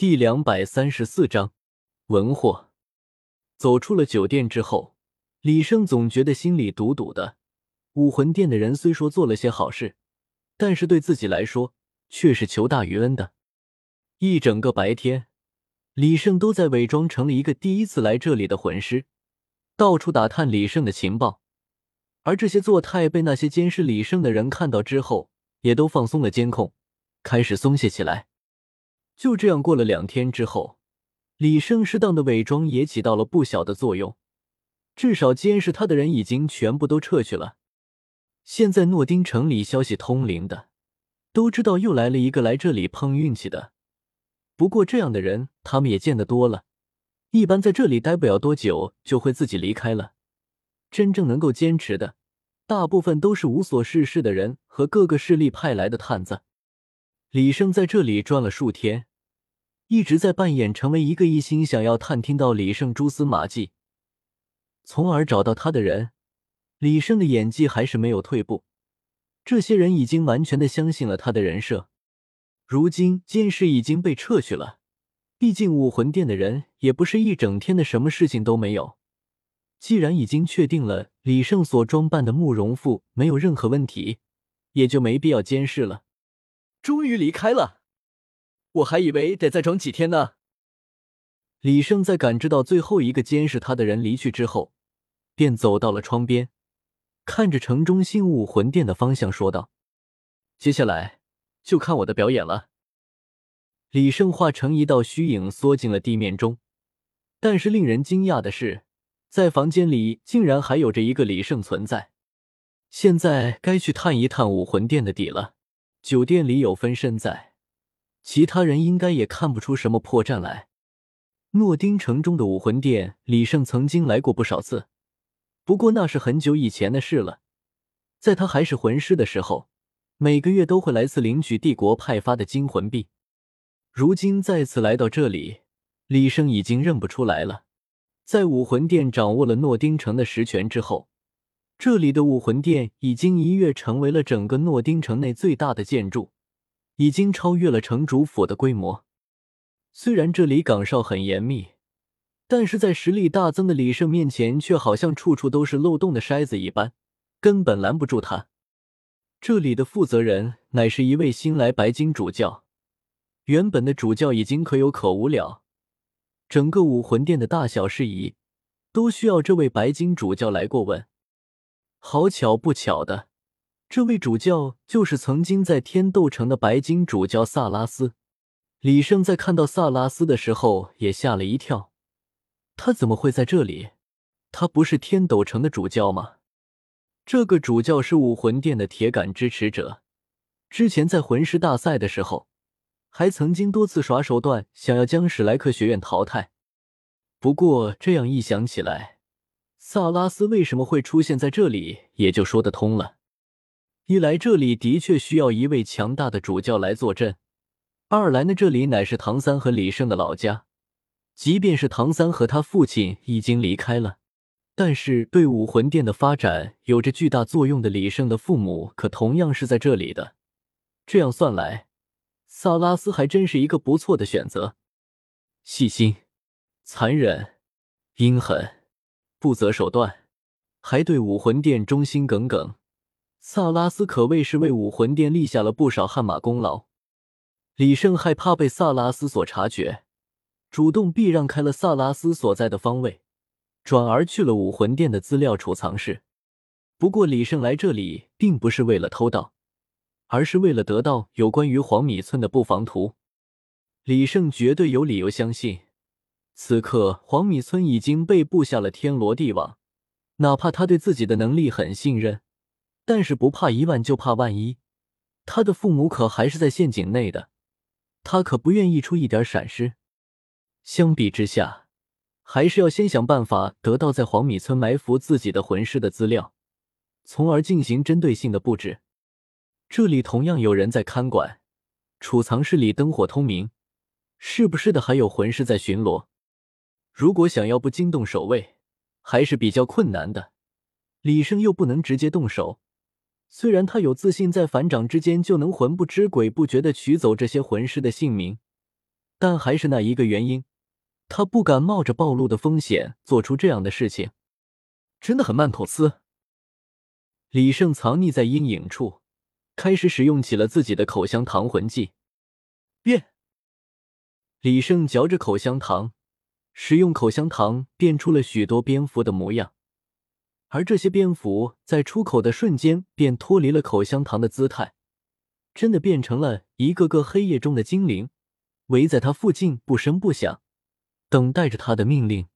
第两百三十四章文货。走出了酒店之后，李胜总觉得心里堵堵的。武魂殿的人虽说做了些好事，但是对自己来说却是求大于恩的。一整个白天，李胜都在伪装成了一个第一次来这里的魂师，到处打探李胜的情报。而这些做态被那些监视李胜的人看到之后，也都放松了监控，开始松懈起来。就这样过了两天之后，李胜适当的伪装也起到了不小的作用，至少监视他的人已经全部都撤去了。现在诺丁城里消息通灵的都知道又来了一个来这里碰运气的。不过这样的人他们也见得多了，一般在这里待不了多久就会自己离开了。真正能够坚持的，大部分都是无所事事的人和各个势力派来的探子。李胜在这里转了数天。一直在扮演成为一个一心想要探听到李胜蛛丝马迹，从而找到他的人。李胜的演技还是没有退步，这些人已经完全的相信了他的人设。如今监视已经被撤去了，毕竟武魂殿的人也不是一整天的什么事情都没有。既然已经确定了李胜所装扮的慕容复没有任何问题，也就没必要监视了。终于离开了。我还以为得再装几天呢。李胜在感知到最后一个监视他的人离去之后，便走到了窗边，看着城中心武魂殿的方向说道：“接下来就看我的表演了。”李胜化成一道虚影，缩进了地面中。但是令人惊讶的是，在房间里竟然还有着一个李胜存在。现在该去探一探武魂殿的底了。酒店里有分身在。其他人应该也看不出什么破绽来。诺丁城中的武魂殿，李胜曾经来过不少次，不过那是很久以前的事了。在他还是魂师的时候，每个月都会来次领取帝国派发的金魂币。如今再次来到这里，李胜已经认不出来了。在武魂殿掌握了诺丁城的实权之后，这里的武魂殿已经一跃成为了整个诺丁城内最大的建筑。已经超越了城主府的规模。虽然这里岗哨很严密，但是在实力大增的李胜面前，却好像处处都是漏洞的筛子一般，根本拦不住他。这里的负责人乃是一位新来白金主教，原本的主教已经可有可无了，整个武魂殿的大小事宜都需要这位白金主教来过问。好巧不巧的。这位主教就是曾经在天斗城的白金主教萨拉斯。李胜在看到萨拉斯的时候也吓了一跳，他怎么会在这里？他不是天斗城的主教吗？这个主教是武魂殿的铁杆支持者，之前在魂师大赛的时候，还曾经多次耍手段，想要将史莱克学院淘汰。不过这样一想起来，萨拉斯为什么会出现在这里，也就说得通了。一来这里的确需要一位强大的主教来坐镇，二来呢，这里乃是唐三和李胜的老家。即便是唐三和他父亲已经离开了，但是对武魂殿的发展有着巨大作用的李胜的父母可同样是在这里的。这样算来，萨拉斯还真是一个不错的选择。细心、残忍、阴狠、不择手段，还对武魂殿忠心耿耿。萨拉斯可谓是为武魂殿立下了不少汗马功劳。李胜害怕被萨拉斯所察觉，主动避让开了萨拉斯所在的方位，转而去了武魂殿的资料储藏室。不过，李胜来这里并不是为了偷盗，而是为了得到有关于黄米村的布防图。李胜绝对有理由相信，此刻黄米村已经被布下了天罗地网。哪怕他对自己的能力很信任。但是不怕一万就怕万一，他的父母可还是在陷阱内的，他可不愿意出一点闪失。相比之下，还是要先想办法得到在黄米村埋伏自己的魂师的资料，从而进行针对性的布置。这里同样有人在看管，储藏室里灯火通明，是不是的？还有魂师在巡逻。如果想要不惊动守卫，还是比较困难的。李胜又不能直接动手。虽然他有自信在反掌之间就能魂不知鬼不觉的取走这些魂师的性命，但还是那一个原因，他不敢冒着暴露的风险做出这样的事情，真的很慢透丝。李胜藏匿在阴影处，开始使用起了自己的口香糖魂技。变！李胜嚼着口香糖，使用口香糖变出了许多蝙蝠的模样，而这些蝙蝠在出口的瞬间便脱离了口香糖的姿态，真的变成了一个个黑夜中的精灵，围在他附近不声不响，等待着他的命令。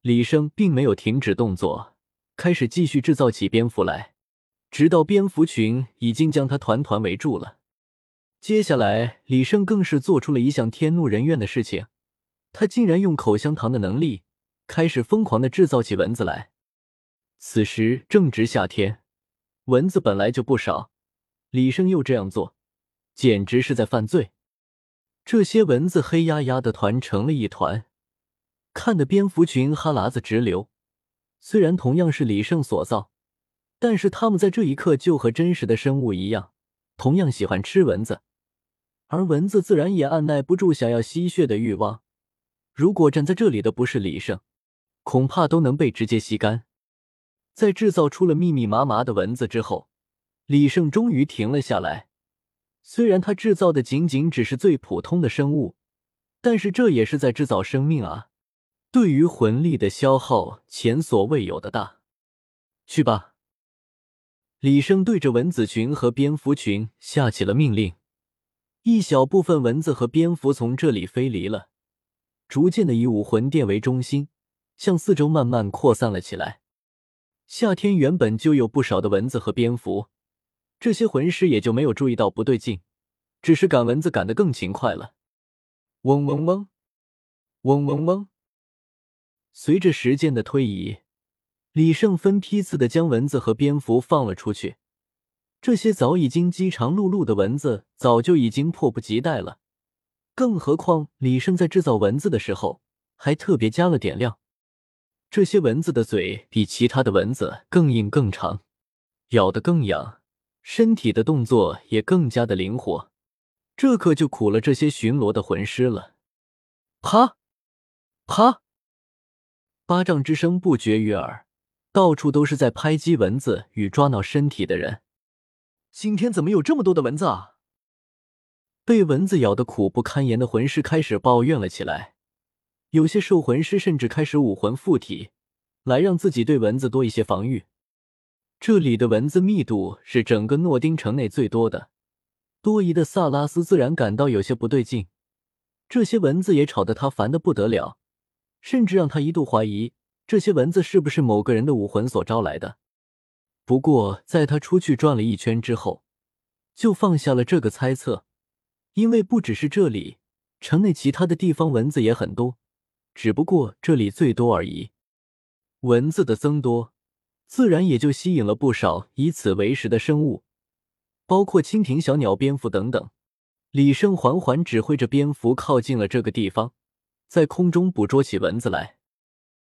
李胜并没有停止动作，开始继续制造起蝙蝠来，直到蝙蝠群已经将他团团围住了。接下来，李胜更是做出了一项天怒人怨的事情，他竟然用口香糖的能力，开始疯狂的制造起蚊子来。此时正值夏天，蚊子本来就不少，李胜又这样做，简直是在犯罪。这些蚊子黑压压的团成了一团，看得蝙蝠群哈喇子直流。虽然同样是李胜所造，但是他们在这一刻就和真实的生物一样，同样喜欢吃蚊子。而蚊子自然也按耐不住想要吸血的欲望。如果站在这里的不是李胜，恐怕都能被直接吸干。在制造出了密密麻麻的蚊子之后，李胜终于停了下来。虽然他制造的仅仅只是最普通的生物，但是这也是在制造生命啊！对于魂力的消耗前所未有的大。去吧，李胜对着蚊子群和蝙蝠群下起了命令。一小部分蚊子和蝙蝠从这里飞离了，逐渐的以武魂殿为中心，向四周慢慢扩散了起来。夏天原本就有不少的蚊子和蝙蝠，这些魂师也就没有注意到不对劲，只是赶蚊子赶得更勤快了。嗡嗡嗡，嗡嗡嗡。随着时间的推移，李胜分批次的将蚊子和蝙蝠放了出去。这些早已经饥肠辘辘的蚊子早就已经迫不及待了，更何况李胜在制造蚊子的时候还特别加了点料。这些蚊子的嘴比其他的蚊子更硬更长，咬得更痒，身体的动作也更加的灵活，这可就苦了这些巡逻的魂师了。啪，啪，巴掌之声不绝于耳，到处都是在拍击蚊子与抓挠身体的人。今天怎么有这么多的蚊子啊？被蚊子咬得苦不堪言的魂师开始抱怨了起来。有些兽魂师甚至开始武魂附体，来让自己对蚊子多一些防御。这里的蚊子密度是整个诺丁城内最多的，多疑的萨拉斯自然感到有些不对劲。这些蚊子也吵得他烦得不得了，甚至让他一度怀疑这些蚊子是不是某个人的武魂所招来的。不过，在他出去转了一圈之后，就放下了这个猜测，因为不只是这里，城内其他的地方蚊子也很多，只不过这里最多而已。蚊子的增多，自然也就吸引了不少以此为食的生物，包括蜻蜓、小鸟、蝙蝠等等。李胜缓缓指挥着蝙蝠靠近了这个地方，在空中捕捉起蚊子来。